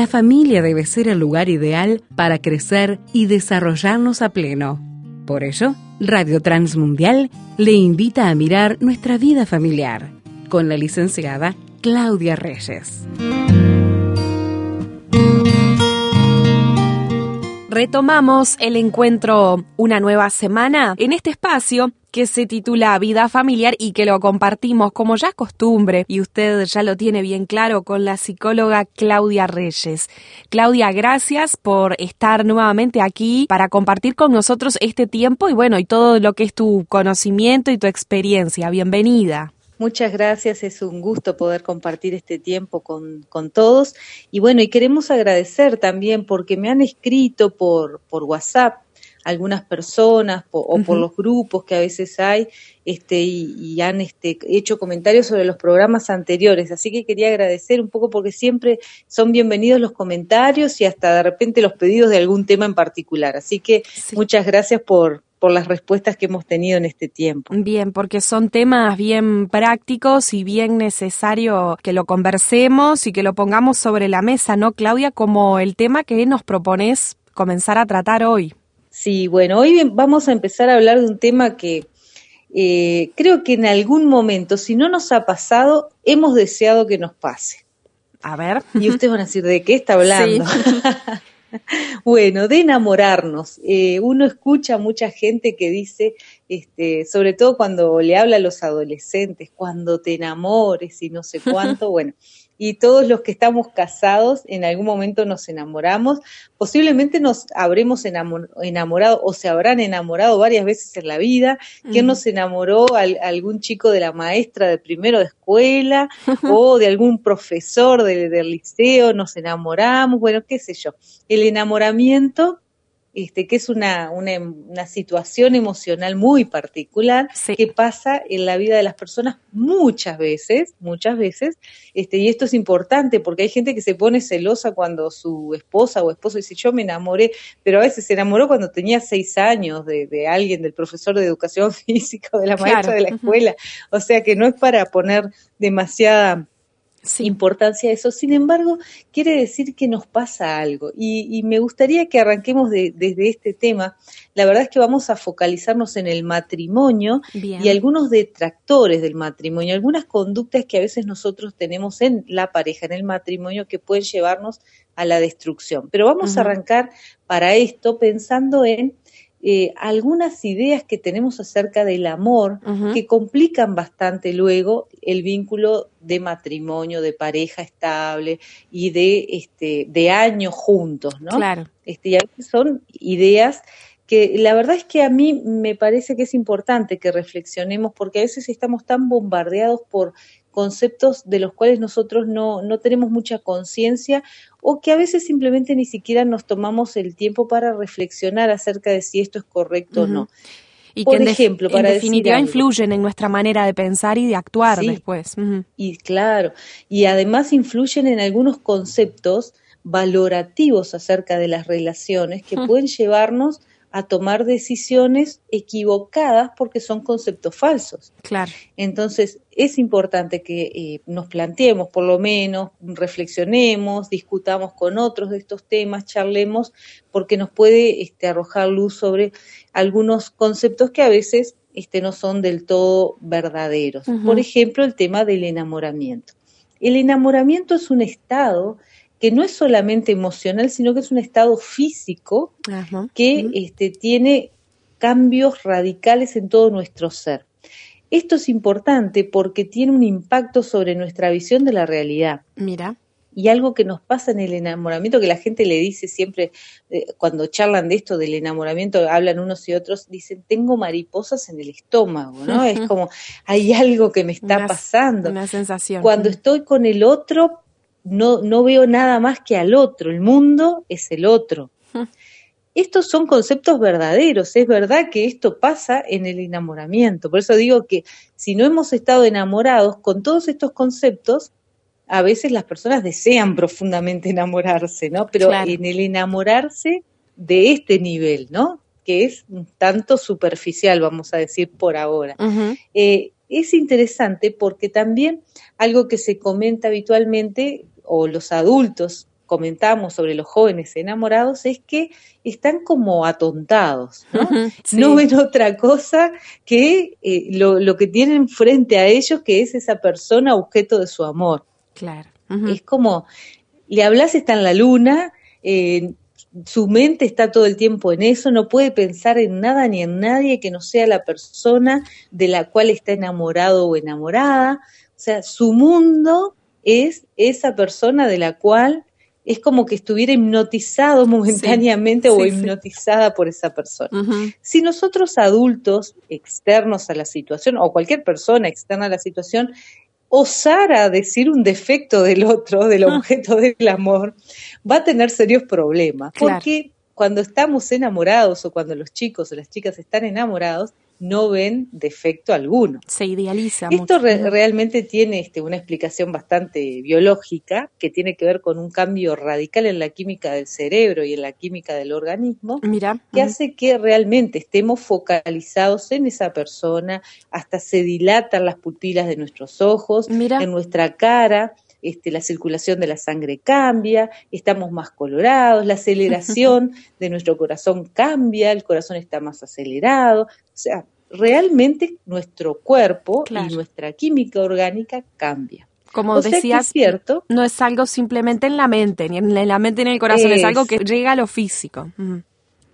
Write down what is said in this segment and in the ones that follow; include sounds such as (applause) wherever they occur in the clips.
la familia debe ser el lugar ideal para crecer y desarrollarnos a pleno. Por ello, Radio Transmundial le invita a mirar nuestra vida familiar con la licenciada Claudia Reyes. Retomamos el encuentro una nueva semana en este espacio que se titula Vida Familiar y que lo compartimos como ya costumbre y usted ya lo tiene bien claro con la psicóloga Claudia Reyes. Claudia, gracias por estar nuevamente aquí para compartir con nosotros este tiempo y bueno, y todo lo que es tu conocimiento y tu experiencia. Bienvenida. Muchas gracias, es un gusto poder compartir este tiempo con, con, todos. Y bueno, y queremos agradecer también porque me han escrito por, por WhatsApp algunas personas o por los grupos que a veces hay este, y, han este, hecho comentarios sobre los programas anteriores. Así que quería agradecer un poco porque siempre son bienvenidos los comentarios y hasta de repente los pedidos de algún tema en particular. Así que muchas gracias por, por las respuestas que hemos tenido en este tiempo. Bien, porque son temas bien prácticos y bien necesario que lo conversemos y que lo pongamos sobre la mesa, ¿no, Claudia? Como el tema que nos propones comenzar a tratar hoy. Sí, bueno, hoy vamos a empezar a hablar de un tema que eh, creo que en algún momento, si no nos ha pasado, hemos deseado que nos pase. A ver. Y ustedes van a decir, ¿de qué está hablando? (laughs) Bueno, de enamorarnos. Eh, uno escucha a mucha gente que dice, este, sobre todo cuando le habla a los adolescentes, cuando te enamores y no sé cuánto, (laughs) bueno, y todos los que estamos casados en algún momento nos enamoramos, posiblemente nos habremos enamorado o se habrán enamorado varias veces en la vida, ¿quién nos enamoró? algún chico de la maestra de primero de escuela o de algún profesor del liceo, nos enamoramos, bueno, qué sé yo. El enamoramiento este, que es una, una, situación emocional muy particular que pasa en la vida de las personas muchas veces, muchas veces, este, y esto es importante porque hay gente que se pone celosa cuando su esposa o esposo dice yo me enamoré, pero a veces se enamoró cuando tenía seis años de, de alguien, del profesor de educación (laughs) física, de la maestra de la escuela, o sea que no es para poner demasiada importancia eso. Sin embargo, quiere decir que nos pasa algo. Y, me gustaría que arranquemos desde este tema. La verdad es que vamos a focalizarnos en el matrimonio y algunos detractores del matrimonio, algunas conductas que a veces nosotros tenemos en la pareja, en el matrimonio, que pueden llevarnos a la destrucción. Pero vamos a arrancar para esto pensando en eh, algunas ideas que tenemos acerca del amor que complican bastante luego el vínculo de matrimonio, de pareja estable y de este de años juntos, ¿no? Claro. Este, y son ideas que la verdad es que a mí me parece que es importante que reflexionemos porque a veces estamos tan bombardeados por conceptos de los cuales nosotros no, no tenemos mucha conciencia o que a veces simplemente ni siquiera nos tomamos el tiempo para reflexionar acerca de si esto es correcto o no. Y Por que ejemplo, para en definitiva influyen en nuestra manera de pensar y de actuar después. Y claro, y además influyen en algunos conceptos valorativos acerca de las relaciones que pueden llevarnos a tomar decisiones equivocadas porque son conceptos falsos. Claro. Entonces, es importante que eh, nos planteemos, por lo menos, reflexionemos, discutamos con otros de estos temas, charlemos, porque nos puede este, arrojar luz sobre algunos conceptos que a veces este, no son del todo verdaderos. Por ejemplo, el tema del enamoramiento. El enamoramiento es un estado que no es solamente emocional, sino que es un estado físico que este, tiene cambios radicales en todo nuestro ser. Esto es importante porque tiene un impacto sobre nuestra visión de la realidad. Mira. Y algo que nos pasa en el enamoramiento, que la gente le dice siempre, eh, cuando charlan de esto del enamoramiento, hablan unos y otros, dicen, tengo mariposas en el estómago, ¿no? es como, hay algo que me está pasando. Una sensación. Cuando estoy con el otro, no, no veo nada más que al otro, el mundo es el otro. Estos son conceptos verdaderos, es verdad que esto pasa en el enamoramiento, por eso digo que si no hemos estado enamorados con todos estos conceptos, a veces las personas desean profundamente enamorarse, ¿no? Pero en el enamorarse de este nivel, ¿no? Que es un tanto superficial, vamos a decir por ahora es interesante porque también algo que se comenta habitualmente, o los adultos comentamos sobre los jóvenes enamorados es que están como atontados, ¿no? No ven otra cosa que eh, lo, lo, que tienen frente a ellos, que es esa persona objeto de su amor. Claro. Es como, le hablas, está en la luna, eh, su mente está todo el tiempo en eso, no puede pensar en nada ni en nadie que no sea la persona de la cual está enamorado o enamorada. O sea, su mundo es esa persona de la cual es como que estuviera hipnotizado momentáneamente o hipnotizada por esa persona. Si nosotros adultos externos a la situación o cualquier persona externa a la situación osara decir un defecto del otro, del ah. (laughs) objeto del amor, va a tener serios problemas. Porque cuando estamos enamorados o cuando los chicos o las chicas están enamorados, no ven defecto alguno. Se idealiza. Esto realmente tiene este, una explicación bastante biológica que tiene que ver con un cambio radical en la química del cerebro y en la química del organismo, Mira. que hace que realmente estemos focalizados en esa persona, hasta se dilatan las pupilas de nuestros ojos, en nuestra cara. Este, la circulación de la sangre cambia, estamos más colorados, la aceleración (laughs) de nuestro corazón cambia, el corazón está más acelerado, o sea, realmente nuestro cuerpo y nuestra química orgánica cambia. Como decías, cierto, no es algo simplemente en la mente, ni en la mente ni en el corazón, es, algo que llega a lo físico.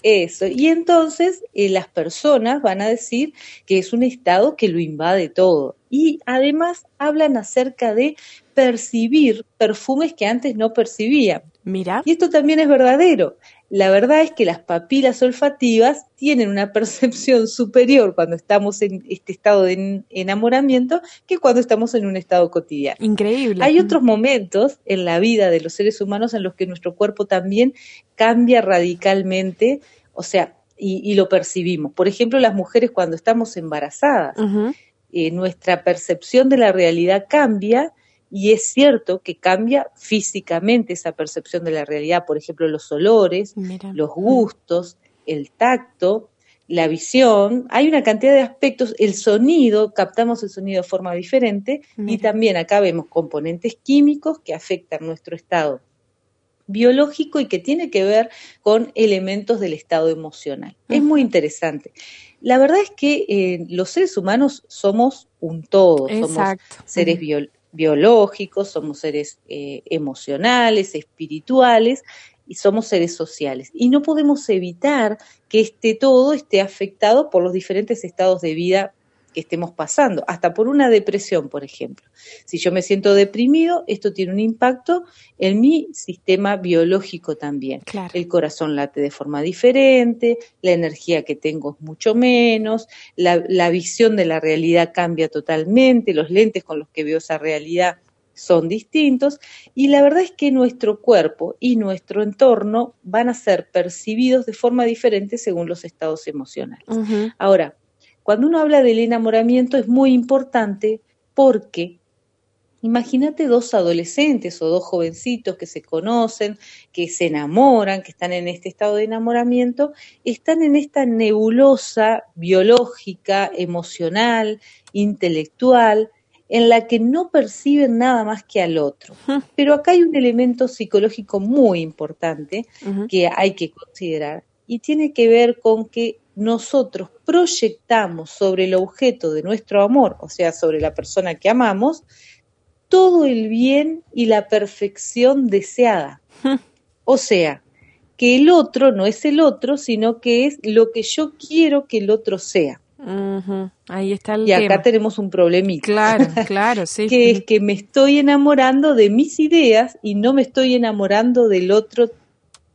Eso, y entonces eh, las personas van a decir que es un estado que lo invade todo. Y además hablan acerca de percibir perfumes que antes no percibían. Mira. Y esto también es verdadero. La verdad es que las papilas olfativas tienen una (laughs) percepción superior cuando estamos en este estado de enamoramiento que cuando estamos en un estado cotidiano. Increíble. Hay otros momentos en la vida de los seres humanos en los que nuestro cuerpo también cambia radicalmente, o sea, y, lo percibimos. Por ejemplo, las mujeres cuando estamos embarazadas, eh, nuestra percepción de la realidad cambia y es cierto que cambia físicamente esa percepción de la realidad, por ejemplo, los olores, los gustos, el tacto, la visión, hay una cantidad de aspectos, el sonido, captamos el sonido de forma diferente y también acá vemos componentes químicos que afectan nuestro estado biológico y que tiene que ver con elementos del estado emocional. Es muy interesante. La verdad es que eh, los seres humanos somos un todo, somos seres biológicos, somos seres eh, emocionales, espirituales y somos seres sociales. Y no podemos evitar que este todo esté afectado por los diferentes estados de vida que estemos pasando, hasta por una depresión, por ejemplo. Si yo me siento deprimido, esto tiene un impacto en mi sistema biológico también. El corazón late de forma diferente, la energía que tengo es mucho menos, la, la visión de la realidad cambia totalmente, los lentes con los que veo esa realidad son distintos y la verdad es que nuestro cuerpo y nuestro entorno van a ser percibidos de forma diferente según los estados emocionales. Ahora, cuando uno habla del enamoramiento es muy importante porque imagínate dos adolescentes o dos jovencitos que se conocen, que se enamoran, que están en este estado de enamoramiento, están en esta nebulosa biológica, emocional, intelectual, en la que no perciben nada más que al otro. Pero acá hay un elemento psicológico muy importante que hay que considerar y tiene que ver con que nosotros proyectamos sobre el objeto de nuestro amor, o sea, sobre la persona que amamos, todo el bien y la perfección deseada. (laughs) O sea, que el otro no es el otro, sino que es lo que yo quiero que el otro sea. Ahí está el Y acá tenemos un problemita. Claro, (laughs) claro, sí. que es que me estoy enamorando de mis ideas y no me estoy enamorando del otro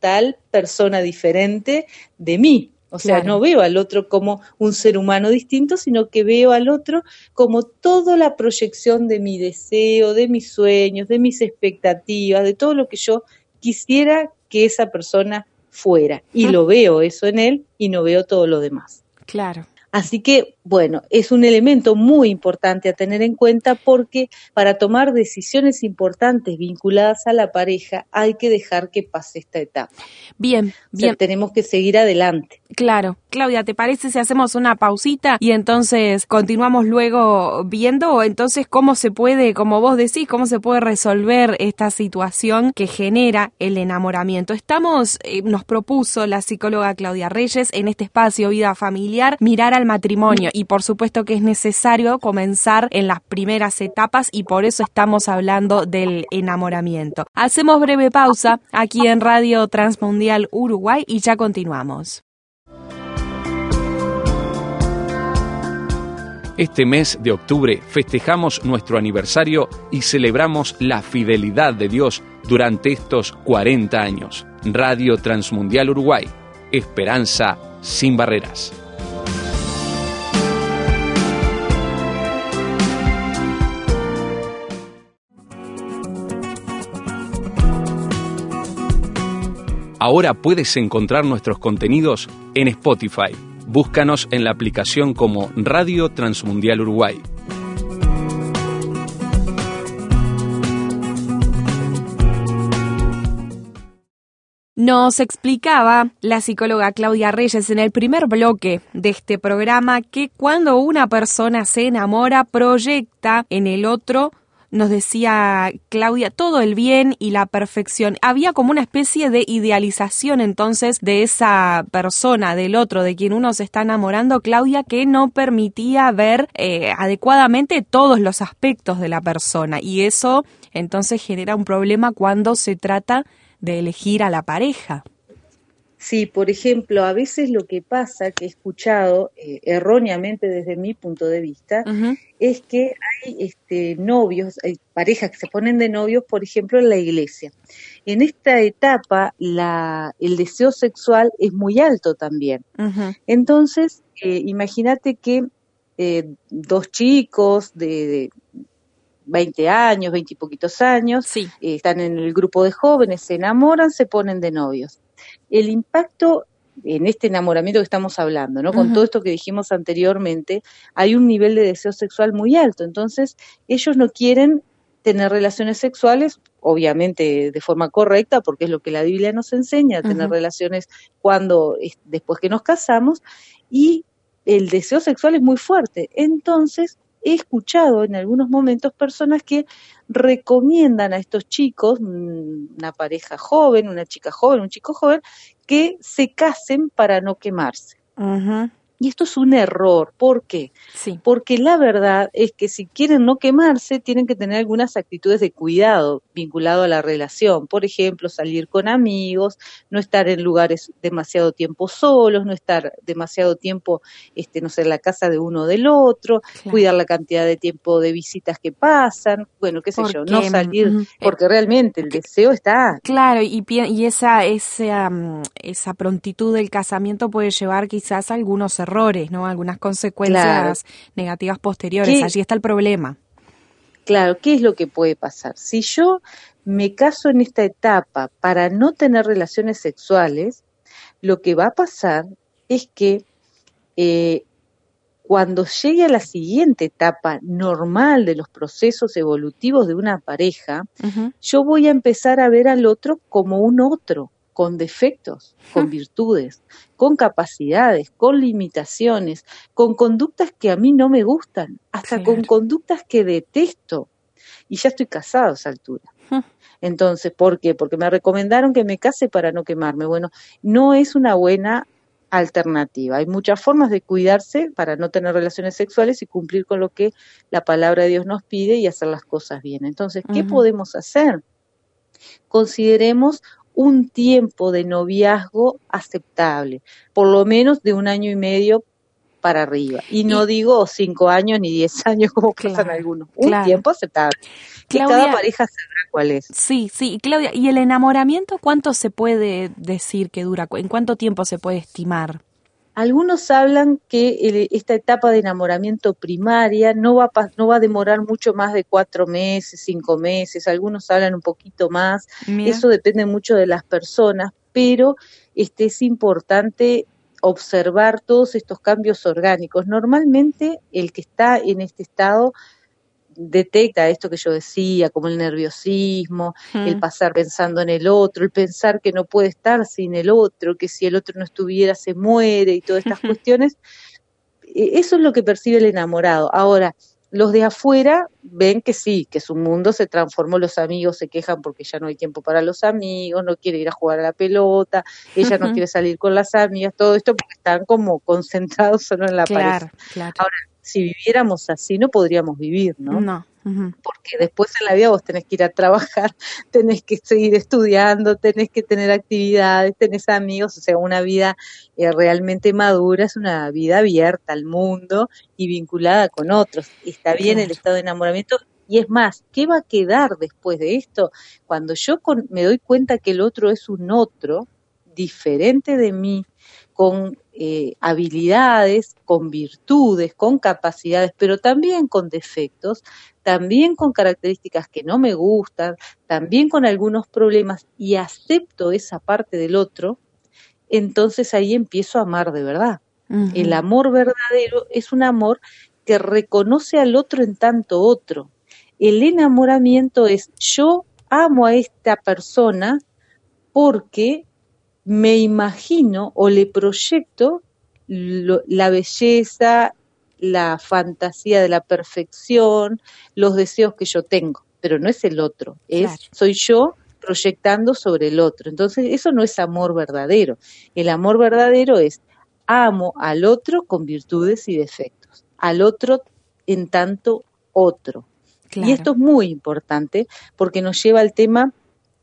tal persona diferente de mí. O sea, no veo al otro como un ser humano distinto, sino que veo al otro como toda la proyección de mi deseo, de mis sueños, de mis expectativas, de todo lo que yo quisiera que esa persona fuera. Y lo veo eso en él y no veo todo lo demás. Claro. Así que Bueno, es un elemento muy importante a tener en cuenta porque para tomar decisiones importantes vinculadas a la pareja hay que dejar que pase esta etapa. Bien, bien. tenemos que seguir adelante. Claro. Claudia, ¿te parece si hacemos una pausita y entonces continuamos luego viendo entonces cómo se puede, como vos decís, cómo se puede resolver esta situación que genera el enamoramiento? Estamos, eh, nos propuso la psicóloga Claudia Reyes en este espacio Vida Familiar mirar al matrimonio y por supuesto que es necesario comenzar en las primeras etapas y por eso estamos hablando del enamoramiento. Hacemos breve pausa aquí en Radio Transmundial Uruguay y ya continuamos. Este mes de octubre festejamos nuestro aniversario y celebramos la fidelidad de Dios durante estos 40 años. Radio Transmundial Uruguay, esperanza sin barreras. Ahora puedes encontrar nuestros contenidos en Spotify. Búscanos en la aplicación como Radio Transmundial Uruguay. Nos explicaba la psicóloga Claudia Reyes en el primer bloque de este programa que cuando una persona se enamora proyecta en el otro nos decía Claudia, todo el bien y la perfección. Había como una especie de idealización entonces de esa persona, del otro, de quien uno se está enamorando, Claudia, que no permitía ver eh, adecuadamente todos los aspectos de la persona. Y eso entonces genera un problema cuando se trata de elegir a la pareja. Sí, por ejemplo, a veces lo que pasa, que he escuchado eh, erróneamente desde mi punto de vista, es que hay este, novios, hay parejas que se ponen de novios, por ejemplo, en la iglesia. En esta etapa, la, el deseo sexual es muy alto también. Entonces, eh, imagínate que eh, dos chicos de, 20 años, 20 y poquitos años, están en el grupo de jóvenes, se enamoran, se ponen de novios el impacto en este enamoramiento que estamos hablando, ¿no? Con todo esto que dijimos anteriormente, hay un nivel de deseo sexual muy alto. Entonces, ellos no quieren tener relaciones sexuales, obviamente de forma correcta, porque es lo que la Biblia nos enseña, tener relaciones cuando después que nos casamos, y el deseo sexual es muy fuerte. Entonces, he escuchado en algunos momentos personas que recomiendan a estos chicos, una pareja joven, una chica joven, un chico joven, que se casen para no quemarse. Y esto es un error. ¿Por qué? Sí. Porque la verdad es que si quieren no quemarse, tienen que tener algunas actitudes de cuidado vinculado a la relación. Por ejemplo, salir con amigos, no estar en lugares demasiado tiempo solos, no estar demasiado tiempo, este, no sé, en la casa de uno del otro, cuidar la cantidad de tiempo de visitas que pasan, bueno, qué sé yo, no salir, porque realmente el deseo está. Claro, y, y esa, esa, mm, esa prontitud del casamiento puede llevar quizás a algunos errores errores, ¿no? Algunas consecuencias negativas posteriores. Allí está el problema. Claro, ¿qué es lo que puede pasar? Si yo me caso en esta etapa para no tener relaciones sexuales, lo que va a pasar es que eh, cuando llegue a la siguiente etapa normal de los procesos evolutivos de una pareja, yo voy a empezar a ver al otro como un otro, con defectos, con virtudes, con capacidades, con limitaciones, con conductas que a mí no me gustan, hasta con conductas que detesto. Y ya estoy casado a esa altura. Entonces, ¿por qué? Porque me recomendaron que me case para no quemarme. Bueno, no es una buena alternativa. Hay muchas formas de cuidarse para no tener relaciones sexuales y cumplir con lo que la palabra de Dios nos pide y hacer las cosas bien. Entonces, ¿qué podemos hacer? Consideremos un tiempo de noviazgo aceptable, por lo menos de un año y medio para arriba. Y no digo cinco años ni diez (laughs) años como pasan algunos, un tiempo aceptable. Que cada pareja sabrá cuál es. Sí, sí, Claudia, ¿y el enamoramiento cuánto se puede decir que dura? ¿En cuánto tiempo se puede estimar? Algunos hablan que esta etapa de enamoramiento primaria no va, a, no va a demorar mucho más de cuatro meses, cinco meses, algunos hablan un poquito más, eso depende mucho de las personas, pero este, es importante observar todos estos cambios orgánicos. Normalmente el que está en este estado detecta esto que yo decía, como el nerviosismo, el pasar pensando en el otro, el pensar que no puede estar sin el otro, que si el otro no estuviera se muere y todas estas cuestiones. E, eso es lo que percibe el enamorado. Ahora, los de afuera ven que sí, que su mundo se transformó, los amigos se quejan porque ya no hay tiempo para los amigos, no quiere ir a jugar a la pelota, ella no quiere salir con las amigas, todo esto porque están como (laughs) concentrados solo en la pareja. Ahora, si viviéramos así no podríamos vivir, ¿no? No. Porque después en la vida vos tenés que ir a trabajar, (laughs) tenés que seguir estudiando, tenés que tener actividades, tenés amigos, o sea, una vida eh, realmente madura es una vida abierta al mundo y vinculada con otros. Está bien el estado de enamoramiento y es más, ¿qué va a quedar después de esto? Cuando yo me doy cuenta que el otro es un otro diferente de mí, con eh, habilidades, con virtudes, con capacidades, pero también con defectos, también con características que no me gustan, también con algunos problemas y acepto esa parte del otro, entonces ahí empiezo a amar de verdad. El amor verdadero es un amor que reconoce al otro en tanto otro. El enamoramiento es yo amo a esta persona porque me imagino o le proyecto la belleza, la fantasía de la perfección, los deseos que yo tengo, pero no es el otro, es soy yo proyectando sobre el otro. Entonces, eso no es amor verdadero. El amor verdadero es amo al otro con virtudes y defectos, al otro en tanto otro. Y esto es muy importante porque nos lleva al tema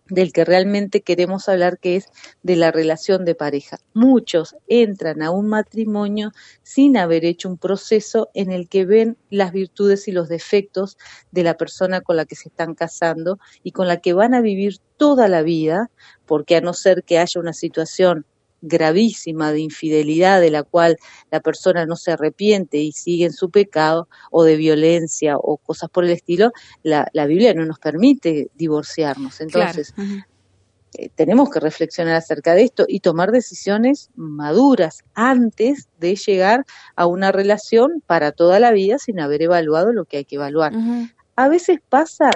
del que realmente queremos hablar, que es de la relación de pareja. Muchos entran a un matrimonio sin haber hecho un proceso en el que ven las virtudes y los defectos de la persona con la que se están casando y con la que van a vivir toda la vida, porque a no ser que haya una situación gravísima de infidelidad de la cual la persona no se arrepiente y sigue en su pecado, o de violencia o cosas por el estilo, la, la Biblia no nos permite divorciarnos. Entonces, eh, tenemos que reflexionar acerca de esto y tomar decisiones maduras antes de llegar a una relación para toda la vida sin haber evaluado lo que hay que evaluar. A veces pasa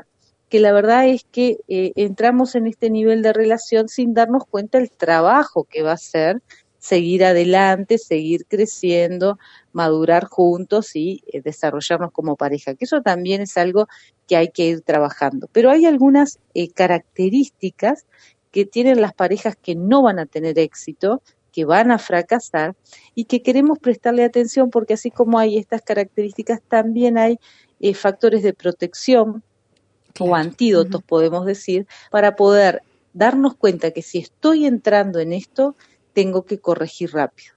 que la verdad es que eh, entramos en este nivel de relación sin darnos cuenta del trabajo que va a ser seguir adelante, seguir creciendo, madurar juntos y eh, desarrollarnos como pareja, que eso también es algo que hay que ir trabajando. Pero hay algunas eh, características que tienen las parejas que no van a tener éxito, que van a fracasar y que queremos prestarle atención porque así como hay estas características, también hay factores de protección o antídotos, podemos decir, para poder darnos cuenta que si estoy entrando en esto, tengo que corregir rápido.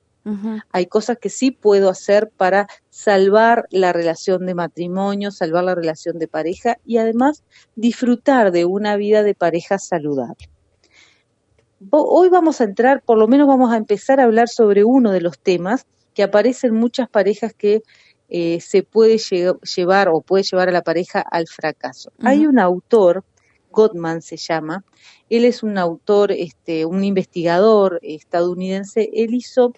Hay cosas que sí puedo hacer para salvar la relación de matrimonio, salvar la relación de pareja y además disfrutar de una vida de pareja saludable. Hoy vamos a entrar, por lo menos vamos a empezar a hablar sobre uno de los temas que aparecen muchas parejas que eh, se puede llevar o puede llevar a la pareja al fracaso. Hay un autor, Gottman se llama, él es un autor, este, un investigador estadounidense, él hizo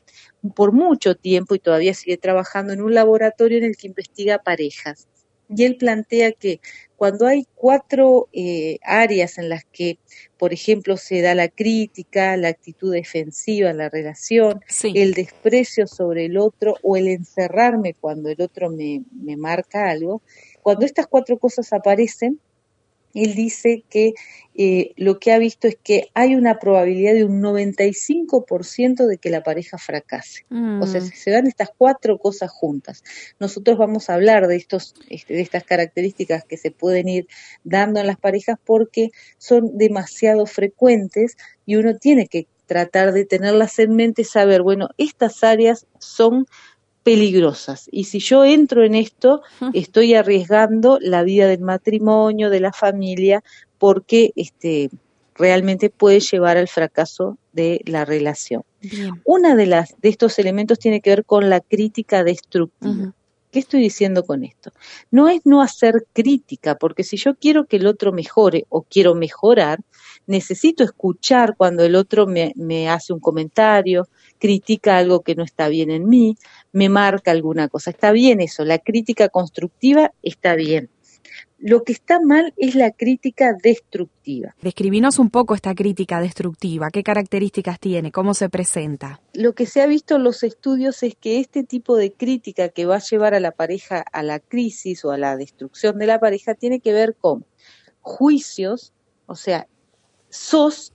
por mucho tiempo y todavía sigue trabajando en un laboratorio en el que investiga parejas. Y él plantea que cuando hay cuatro eh, áreas en las que, por ejemplo, se da la crítica, la actitud defensiva en la relación, el desprecio sobre el otro o el encerrarme cuando el otro me, me marca algo, cuando estas cuatro cosas aparecen, él dice que eh, lo que ha visto es que hay una probabilidad de un 95% de que la pareja fracase. O sea, mm. si se dan estas cuatro cosas juntas, nosotros vamos a hablar de, estos, este, de estas características que se pueden ir dando en las parejas porque son demasiado frecuentes y uno tiene que tratar de tenerlas en mente y saber, bueno, estas áreas son peligrosas. Y si yo entro en esto, estoy arriesgando la vida del matrimonio, de la familia, porque este, realmente puede llevar al fracaso de la relación. Una de las de estos elementos tiene que ver con la crítica destructiva. ¿Qué estoy diciendo con esto? No es no hacer crítica, porque si yo quiero que el otro mejore o quiero mejorar, necesito escuchar cuando el otro me, me hace un comentario, critica algo que no está bien en mí, me marca alguna cosa. Está bien eso, la crítica constructiva está bien. Lo que está mal es la crítica destructiva. Describinos un poco esta crítica destructiva, qué características tiene, cómo se presenta. Lo que se ha visto en los estudios es que este tipo de crítica que va a llevar a la pareja a la crisis o a la destrucción de la pareja tiene que ver con juicios, o sea, sos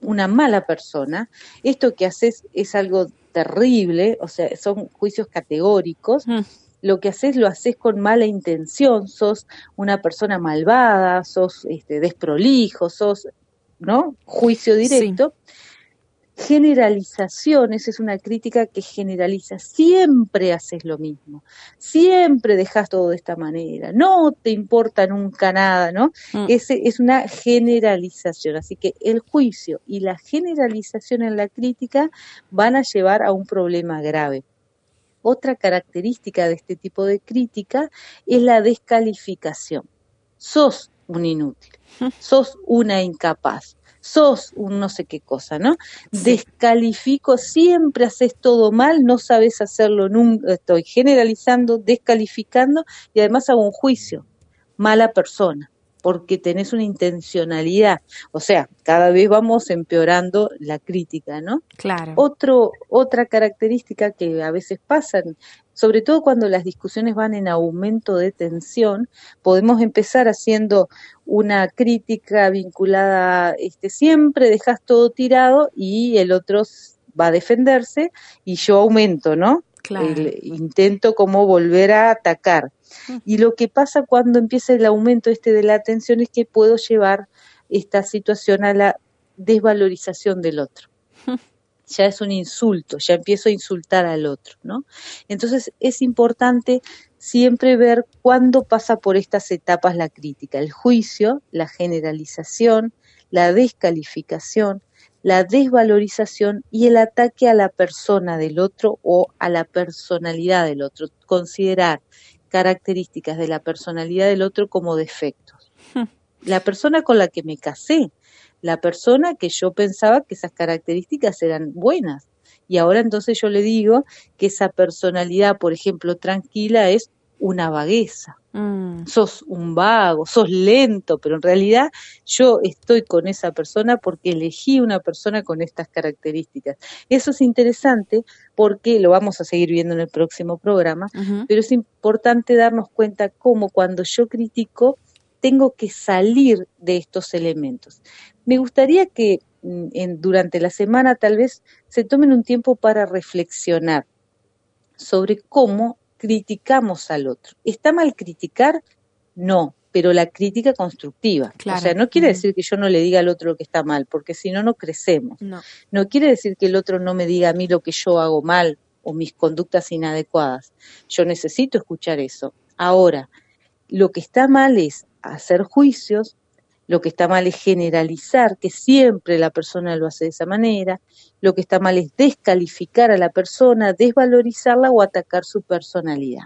una mala persona, esto que haces es algo terrible, o sea, son juicios categóricos. Mm lo que haces lo haces con mala intención, sos una persona malvada, sos este, desprolijo, sos, ¿no? Juicio directo. Generalizaciones es una crítica que generaliza. Siempre haces lo mismo. Siempre dejas todo de esta manera. No te importa nunca nada, ¿no? Mm. Ese es una generalización. Así que el juicio y la generalización en la crítica van a llevar a un problema grave. Otra característica de este tipo de crítica es la descalificación. Sos un inútil, sos una incapaz, sos un no sé qué cosa, ¿no? Descalifico, siempre haces todo mal, no sabes hacerlo nunca, estoy generalizando, descalificando y además hago un juicio, mala persona porque tenés una intencionalidad. O sea, cada vez vamos empeorando la crítica, ¿no? Claro. Otro, otra característica que a veces pasan, sobre todo cuando las discusiones van en aumento de tensión, podemos empezar haciendo una crítica vinculada, este, siempre dejas todo tirado y el otro va a defenderse y yo aumento, ¿no? Claro. intento como volver a atacar. Y lo que pasa cuando empieza el aumento este de la atención es que puedo llevar esta situación a la desvalorización del otro. (laughs) Ya es un insulto, ya empiezo a insultar al otro, ¿no? Entonces es importante siempre ver cuándo pasa por estas etapas la crítica, el juicio, la generalización, la descalificación, la desvalorización y el ataque a la persona del otro o a la personalidad del otro. Considerar características de la personalidad del otro como defectos. Hmm. La persona con la que me casé, la persona que yo pensaba que esas características eran buenas. Y ahora entonces yo le digo que esa personalidad, por ejemplo, tranquila es una vagueza. Mm. Sos un vago, sos lento, pero en realidad yo estoy con esa persona porque elegí una persona con estas características. Eso es interesante porque lo vamos a seguir viendo en el próximo programa, pero es importante darnos cuenta cómo cuando yo critico tengo que salir de estos elementos. Me gustaría que mm, en, durante la semana tal vez se tomen un tiempo para reflexionar sobre cómo criticamos al otro. ¿Está mal criticar? No, pero la crítica constructiva. O sea, no quiere decir que yo no le diga al otro lo que está mal, porque si no, no crecemos. No. no quiere decir que el otro no me diga a mí lo que yo hago mal o mis conductas inadecuadas. Yo necesito escuchar eso. Ahora, lo que está mal es hacer juicios, lo que está mal es generalizar que siempre la persona lo hace de esa manera, lo que está mal es descalificar a la persona, desvalorizarla o atacar su personalidad.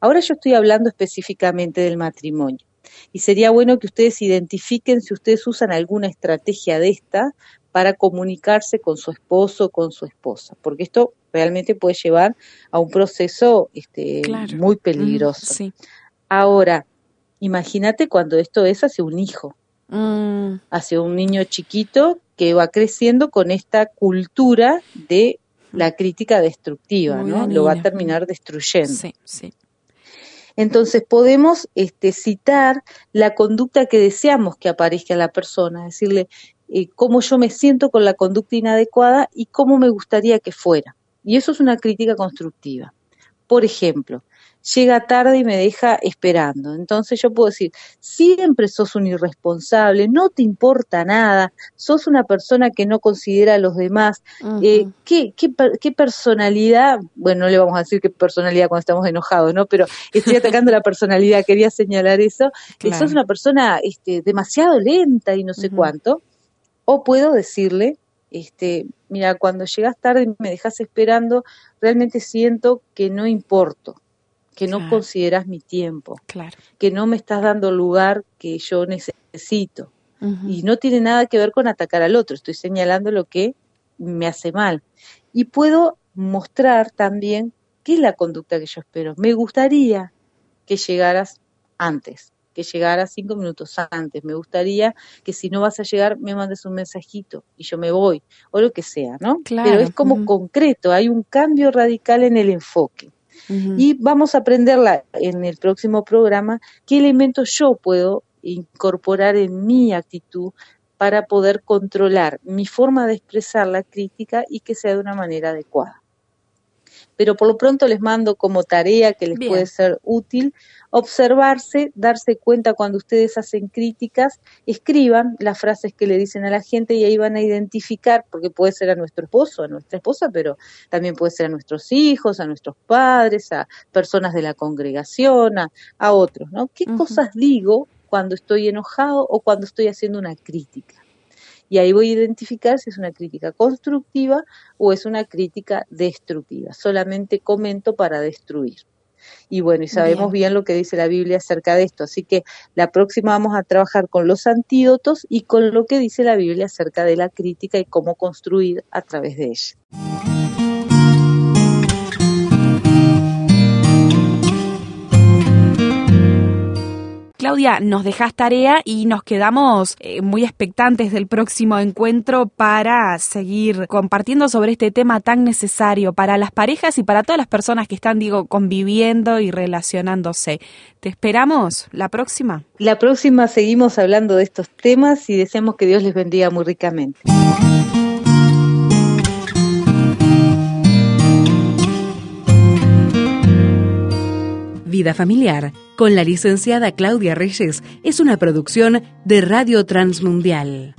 Ahora yo estoy hablando específicamente del matrimonio. Y sería bueno que ustedes identifiquen si ustedes usan alguna estrategia de esta para comunicarse con su esposo o con su esposa, porque esto realmente puede llevar a un proceso este, muy peligroso. Ahora, Imagínate cuando esto es hacia un hijo, mm. hacia un niño chiquito que va creciendo con esta cultura de la crítica destructiva, ¿no? Lo va a terminar destruyendo. Sí, sí. Entonces podemos este, citar la conducta que deseamos que aparezca en la persona, decirle eh, cómo yo me siento con la conducta inadecuada y cómo me gustaría que fuera. Y eso es una crítica constructiva. Por ejemplo, llega tarde y me deja esperando. Entonces yo puedo decir, siempre sos un irresponsable, no te importa nada, sos una persona que no considera a los demás. Eh, ¿qué, qué, personalidad? Bueno, no le vamos a decir qué personalidad cuando estamos enojados, ¿no? Pero estoy (laughs) atacando la personalidad, quería señalar eso. Que sos una persona este, demasiado lenta y no sé cuánto. O puedo decirle, este, mira, cuando llegas tarde y me dejas esperando, realmente siento que no importo que no consideras mi tiempo, claro. que no me estás dando el lugar que yo necesito. Y no tiene nada que ver con atacar al otro, estoy señalando lo que me hace mal. Y puedo mostrar también qué es la conducta que yo espero. Me gustaría que llegaras antes, que llegaras cinco minutos antes. Me gustaría que si no vas a llegar me mandes un mensajito y yo me voy, o lo que sea, ¿no? Pero es como concreto, hay un cambio radical en el enfoque. Y vamos a aprenderla en el próximo programa qué elementos yo puedo incorporar en mi actitud para poder controlar mi forma de expresar la crítica y que sea de una manera adecuada. Pero por lo pronto les mando como tarea que les puede ser útil observarse, darse cuenta cuando ustedes hacen críticas, escriban las frases que le dicen a la gente y ahí van a identificar, porque puede ser a nuestro esposo, a nuestra esposa, pero también puede ser a nuestros hijos, a nuestros padres, a personas de la congregación, a, otros, ¿no? ¿Qué cosas digo cuando estoy enojado o cuando estoy haciendo una crítica? Y ahí voy a identificar si es una crítica constructiva o es una crítica destructiva. Solamente comento para destruir. Y bueno, y sabemos bien. lo que dice la Biblia acerca de esto. Así que la próxima vamos a trabajar con los antídotos y con lo que dice la Biblia acerca de la crítica y cómo construir a través de ella. Claudia, nos dejas tarea y nos quedamos eh, muy expectantes del próximo encuentro para seguir compartiendo sobre este tema tan necesario para las parejas y para todas las personas que están, digo, conviviendo y relacionándose. ¿Te esperamos la próxima? La próxima seguimos hablando de estos temas y deseamos que Dios les bendiga muy ricamente. Vida Familiar con la licenciada Claudia Reyes es una producción de Radio Transmundial.